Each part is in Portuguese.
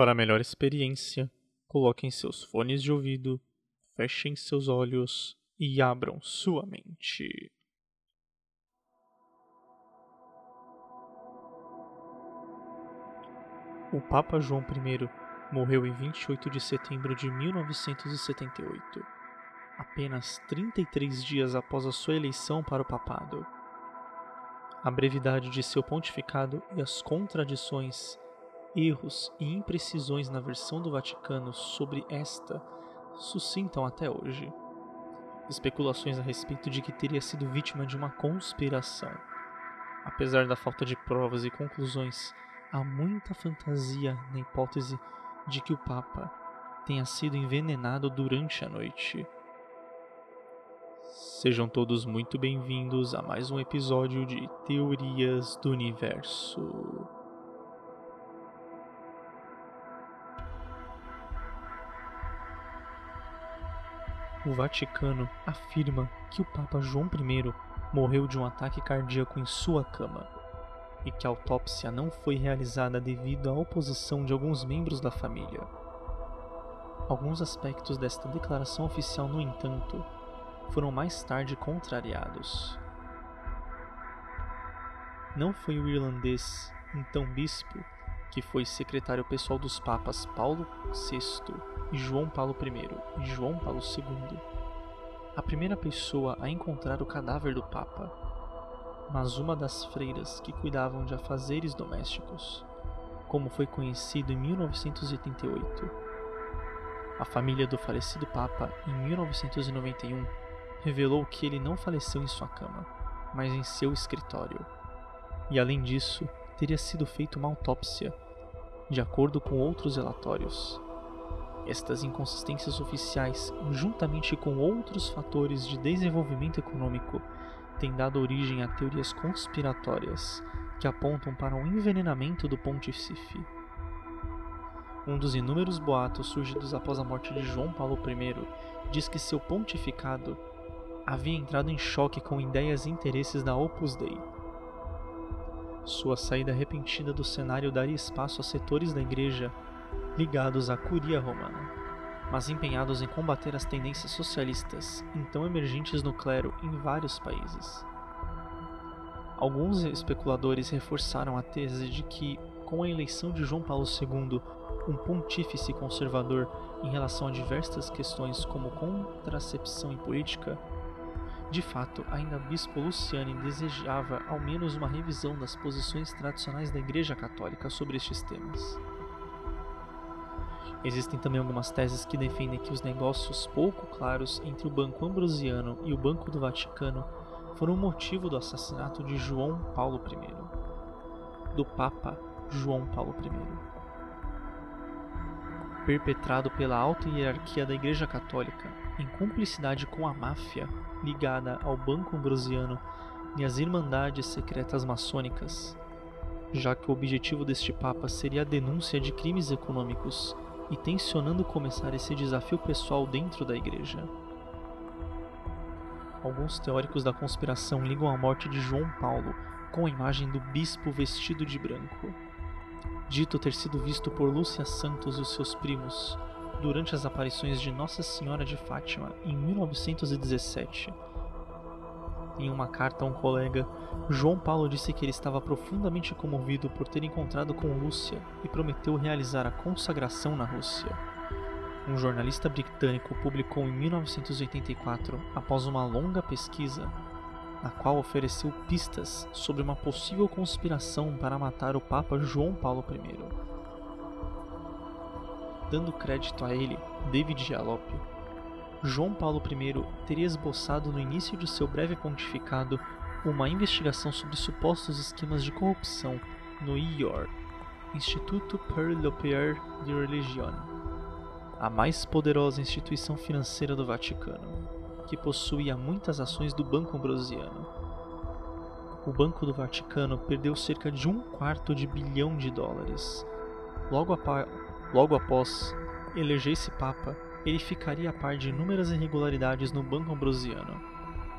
Para melhor experiência, coloquem seus fones de ouvido, fechem seus olhos e abram sua mente. O Papa João I morreu em 28 de setembro de 1978, apenas 33 dias após a sua eleição para o papado. A brevidade de seu pontificado e as contradições, erros e imprecisões na versão do Vaticano sobre esta suscitam até hoje especulações a respeito de que teria sido vítima de uma conspiração. Apesar da falta de provas e conclusões, há muita fantasia na hipótese de que o Papa tenha sido envenenado durante a noite. Sejam todos muito bem-vindos a mais um episódio de Teorias do Universo. O Vaticano afirma que o Papa João I morreu de um ataque cardíaco em sua cama e que a autópsia não foi realizada devido à oposição de alguns membros da família. Alguns aspectos desta declaração oficial, no entanto, foram mais tarde contrariados. Não foi o irlandês, então bispo, que foi secretário pessoal dos papas Paulo VI e João Paulo I e João Paulo II, a primeira pessoa a encontrar o cadáver do Papa, mas uma das freiras que cuidavam de afazeres domésticos, como foi conhecido em 1988. A família do falecido Papa, em 1991, revelou que ele não faleceu em sua cama, mas em seu escritório. E além disso, teria sido feita uma autópsia, de acordo com outros relatórios. Estas inconsistências oficiais, juntamente com outros fatores de desenvolvimento econômico, têm dado origem a teorias conspiratórias que apontam para um envenenamento do pontífice. Um dos inúmeros boatos surgidos após a morte de João Paulo I diz que seu pontificado havia entrado em choque com ideias e interesses da Opus Dei. Sua saída repentina do cenário daria espaço a setores da igreja ligados à curia romana, mas empenhados em combater as tendências socialistas então emergentes no clero em vários países. Alguns especuladores reforçaram a tese de que, com a eleição de João Paulo II, um pontífice conservador em relação a diversas questões como contracepção e política, de fato, ainda Bispo Luciane desejava ao menos uma revisão das posições tradicionais da Igreja Católica sobre estes temas. Existem também algumas teses que defendem que os negócios pouco claros entre o Banco Ambrosiano e o Banco do Vaticano foram o motivo do assassinato de João Paulo I, do Papa João Paulo I, perpetrado pela alta hierarquia da Igreja Católica em cumplicidade com a máfia ligada ao Banco Ambrosiano e às Irmandades Secretas Maçônicas, já que o objetivo deste Papa seria a denúncia de crimes econômicos e tensionando começar esse desafio pessoal dentro da Igreja. Alguns teóricos da conspiração ligam a morte de João Paulo com a imagem do bispo vestido de branco, dito ter sido visto por Lúcia Santos e seus primos durante as aparições de Nossa Senhora de Fátima em 1917. Em uma carta a um colega, João Paulo disse que ele estava profundamente comovido por ter encontrado com Lúcia e prometeu realizar a consagração na Rússia. Um jornalista britânico publicou em 1984, após uma longa pesquisa, na qual ofereceu pistas sobre uma possível conspiração para matar o Papa João Paulo I dando crédito a ele, David Jalop, João Paulo I teria esboçado no início de seu breve pontificado uma investigação sobre supostos esquemas de corrupção no IOR, Instituto per l'Opéra de Religion, a mais poderosa instituição financeira do Vaticano, que possuía muitas ações do Banco Ambrosiano. O Banco do Vaticano perdeu cerca de um quarto de bilhão de dólares. Logo, Logo após eleger-se Papa, ele ficaria a par de inúmeras irregularidades no Banco Ambrosiano.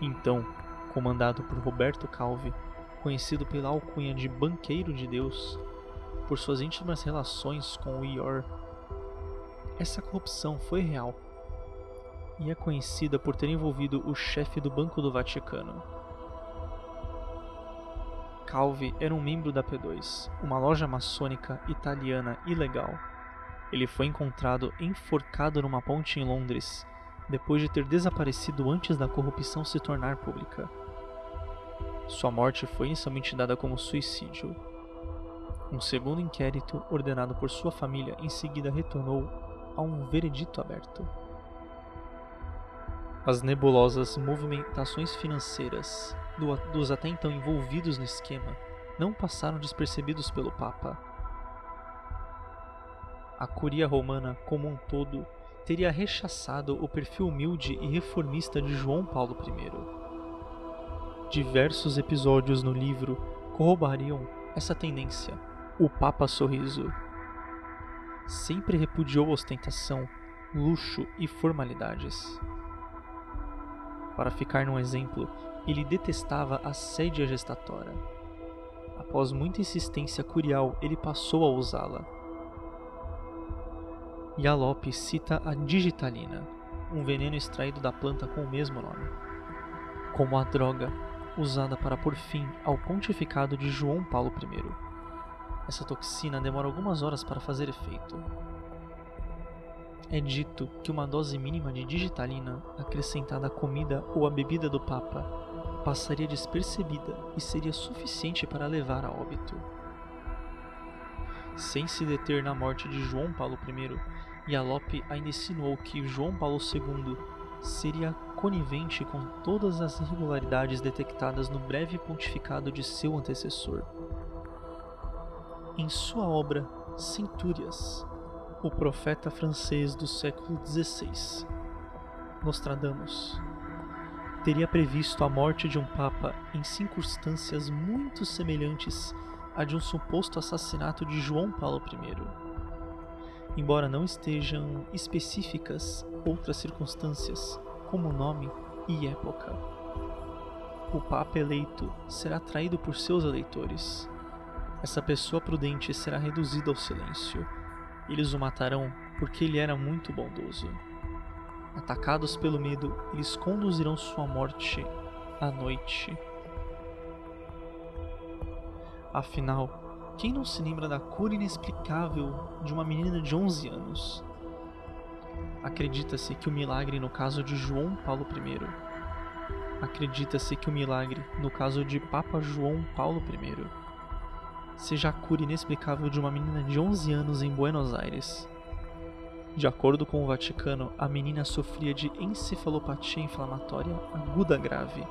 Então, comandado por Roberto Calvi, conhecido pela alcunha de Banqueiro de Deus, por suas íntimas relações com o Ior. Essa corrupção foi real e é conhecida por ter envolvido o chefe do Banco do Vaticano. Calvi era um membro da P2, uma loja maçônica italiana ilegal. Ele foi encontrado enforcado numa ponte em Londres, depois de ter desaparecido antes da corrupção se tornar pública. Sua morte foi inicialmente dada como suicídio. Um segundo inquérito, ordenado por sua família, em seguida retornou a um veredito aberto. As nebulosas movimentações financeiras do, dos até então envolvidos no esquema não passaram despercebidos pelo Papa. A curia romana, como um todo, teria rechaçado o perfil humilde e reformista de João Paulo I. Diversos episódios no livro corroboriam essa tendência. O Papa Sorriso sempre repudiou ostentação, luxo e formalidades. Para ficar num exemplo, ele detestava a sédia gestatória. Após muita insistência curial, ele passou a usá-la. Yalop cita a digitalina, um veneno extraído da planta com o mesmo nome, como a droga usada para pôr fim ao pontificado de João Paulo I. Essa toxina demora algumas horas para fazer efeito, é dito que uma dose mínima de digitalina acrescentada à comida ou à bebida do Papa passaria despercebida e seria suficiente para levar a óbito. Sem se deter na morte de João Paulo I, Yalop ainda insinuou que João Paulo II seria conivente com todas as irregularidades detectadas no breve pontificado de seu antecessor. Em sua obra Centúrias, o profeta francês do século XVI, Nostradamus, teria previsto a morte de um papa em circunstâncias muito semelhantes à de um suposto assassinato de João Paulo I. Embora não estejam específicas outras circunstâncias, como nome e época. O Papa eleito será traído por seus eleitores. Essa pessoa prudente será reduzida ao silêncio eles o matarão porque ele era muito bondoso. Atacados pelo medo, eles conduzirão sua morte à noite. Afinal, quem não se lembra da cura inexplicável de uma menina de 11 anos? Acredita-se que o milagre no caso de João Paulo I. Acredita-se que o milagre no caso de Papa João Paulo I seja a cura inexplicável de uma menina de 11 anos em Buenos Aires. De acordo com o Vaticano, a menina sofria de encefalopatia inflamatória aguda grave,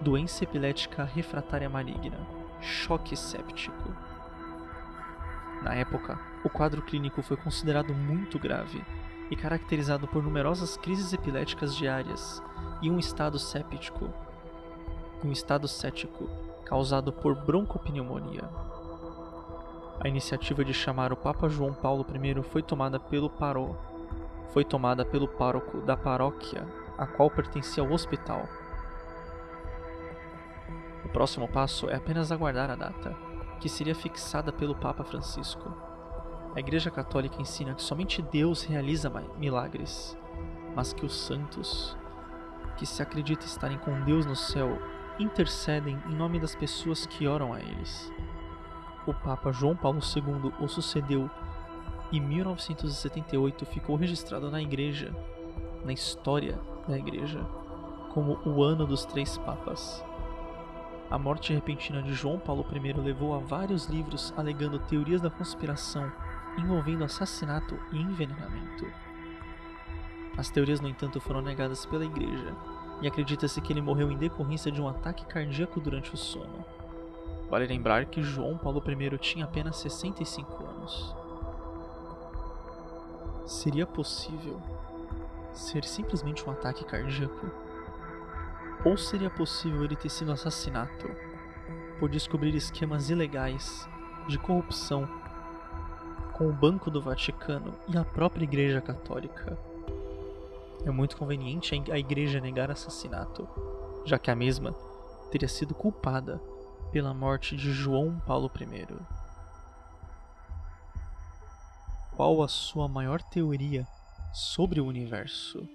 doença epilética refratária maligna, choque séptico. Na época, o quadro clínico foi considerado muito grave e caracterizado por numerosas crises epiléticas diárias e um estado séptico, um estado cético causado por broncopneumonia. A iniciativa de chamar o Papa João Paulo I foi tomada pelo paró, foi tomada pelo pároco da paróquia a qual pertencia ao hospital. Próximo passo é apenas aguardar a data, que seria fixada pelo Papa Francisco. A Igreja Católica ensina que somente Deus realiza milagres, mas que os santos, que se acredita estarem com Deus no céu, intercedem em nome das pessoas que oram a eles. O Papa João Paulo II o sucedeu e 1978 ficou registrado na Igreja, na história da Igreja, como o ano dos três papas. A morte repentina de João Paulo I levou a vários livros alegando teorias da conspiração envolvendo assassinato e envenenamento. As teorias, no entanto, foram negadas pela Igreja, e acredita-se que ele morreu em decorrência de um ataque cardíaco durante o sono. Vale lembrar que João Paulo I tinha apenas 65 anos. Seria possível ser simplesmente um ataque cardíaco? Ou seria possível ele ter sido assassinado por descobrir esquemas ilegais de corrupção com o Banco do Vaticano e a própria Igreja Católica? É muito conveniente a igreja negar assassinato, já que a mesma teria sido culpada pela morte de João Paulo I. qual a sua maior teoria sobre o universo?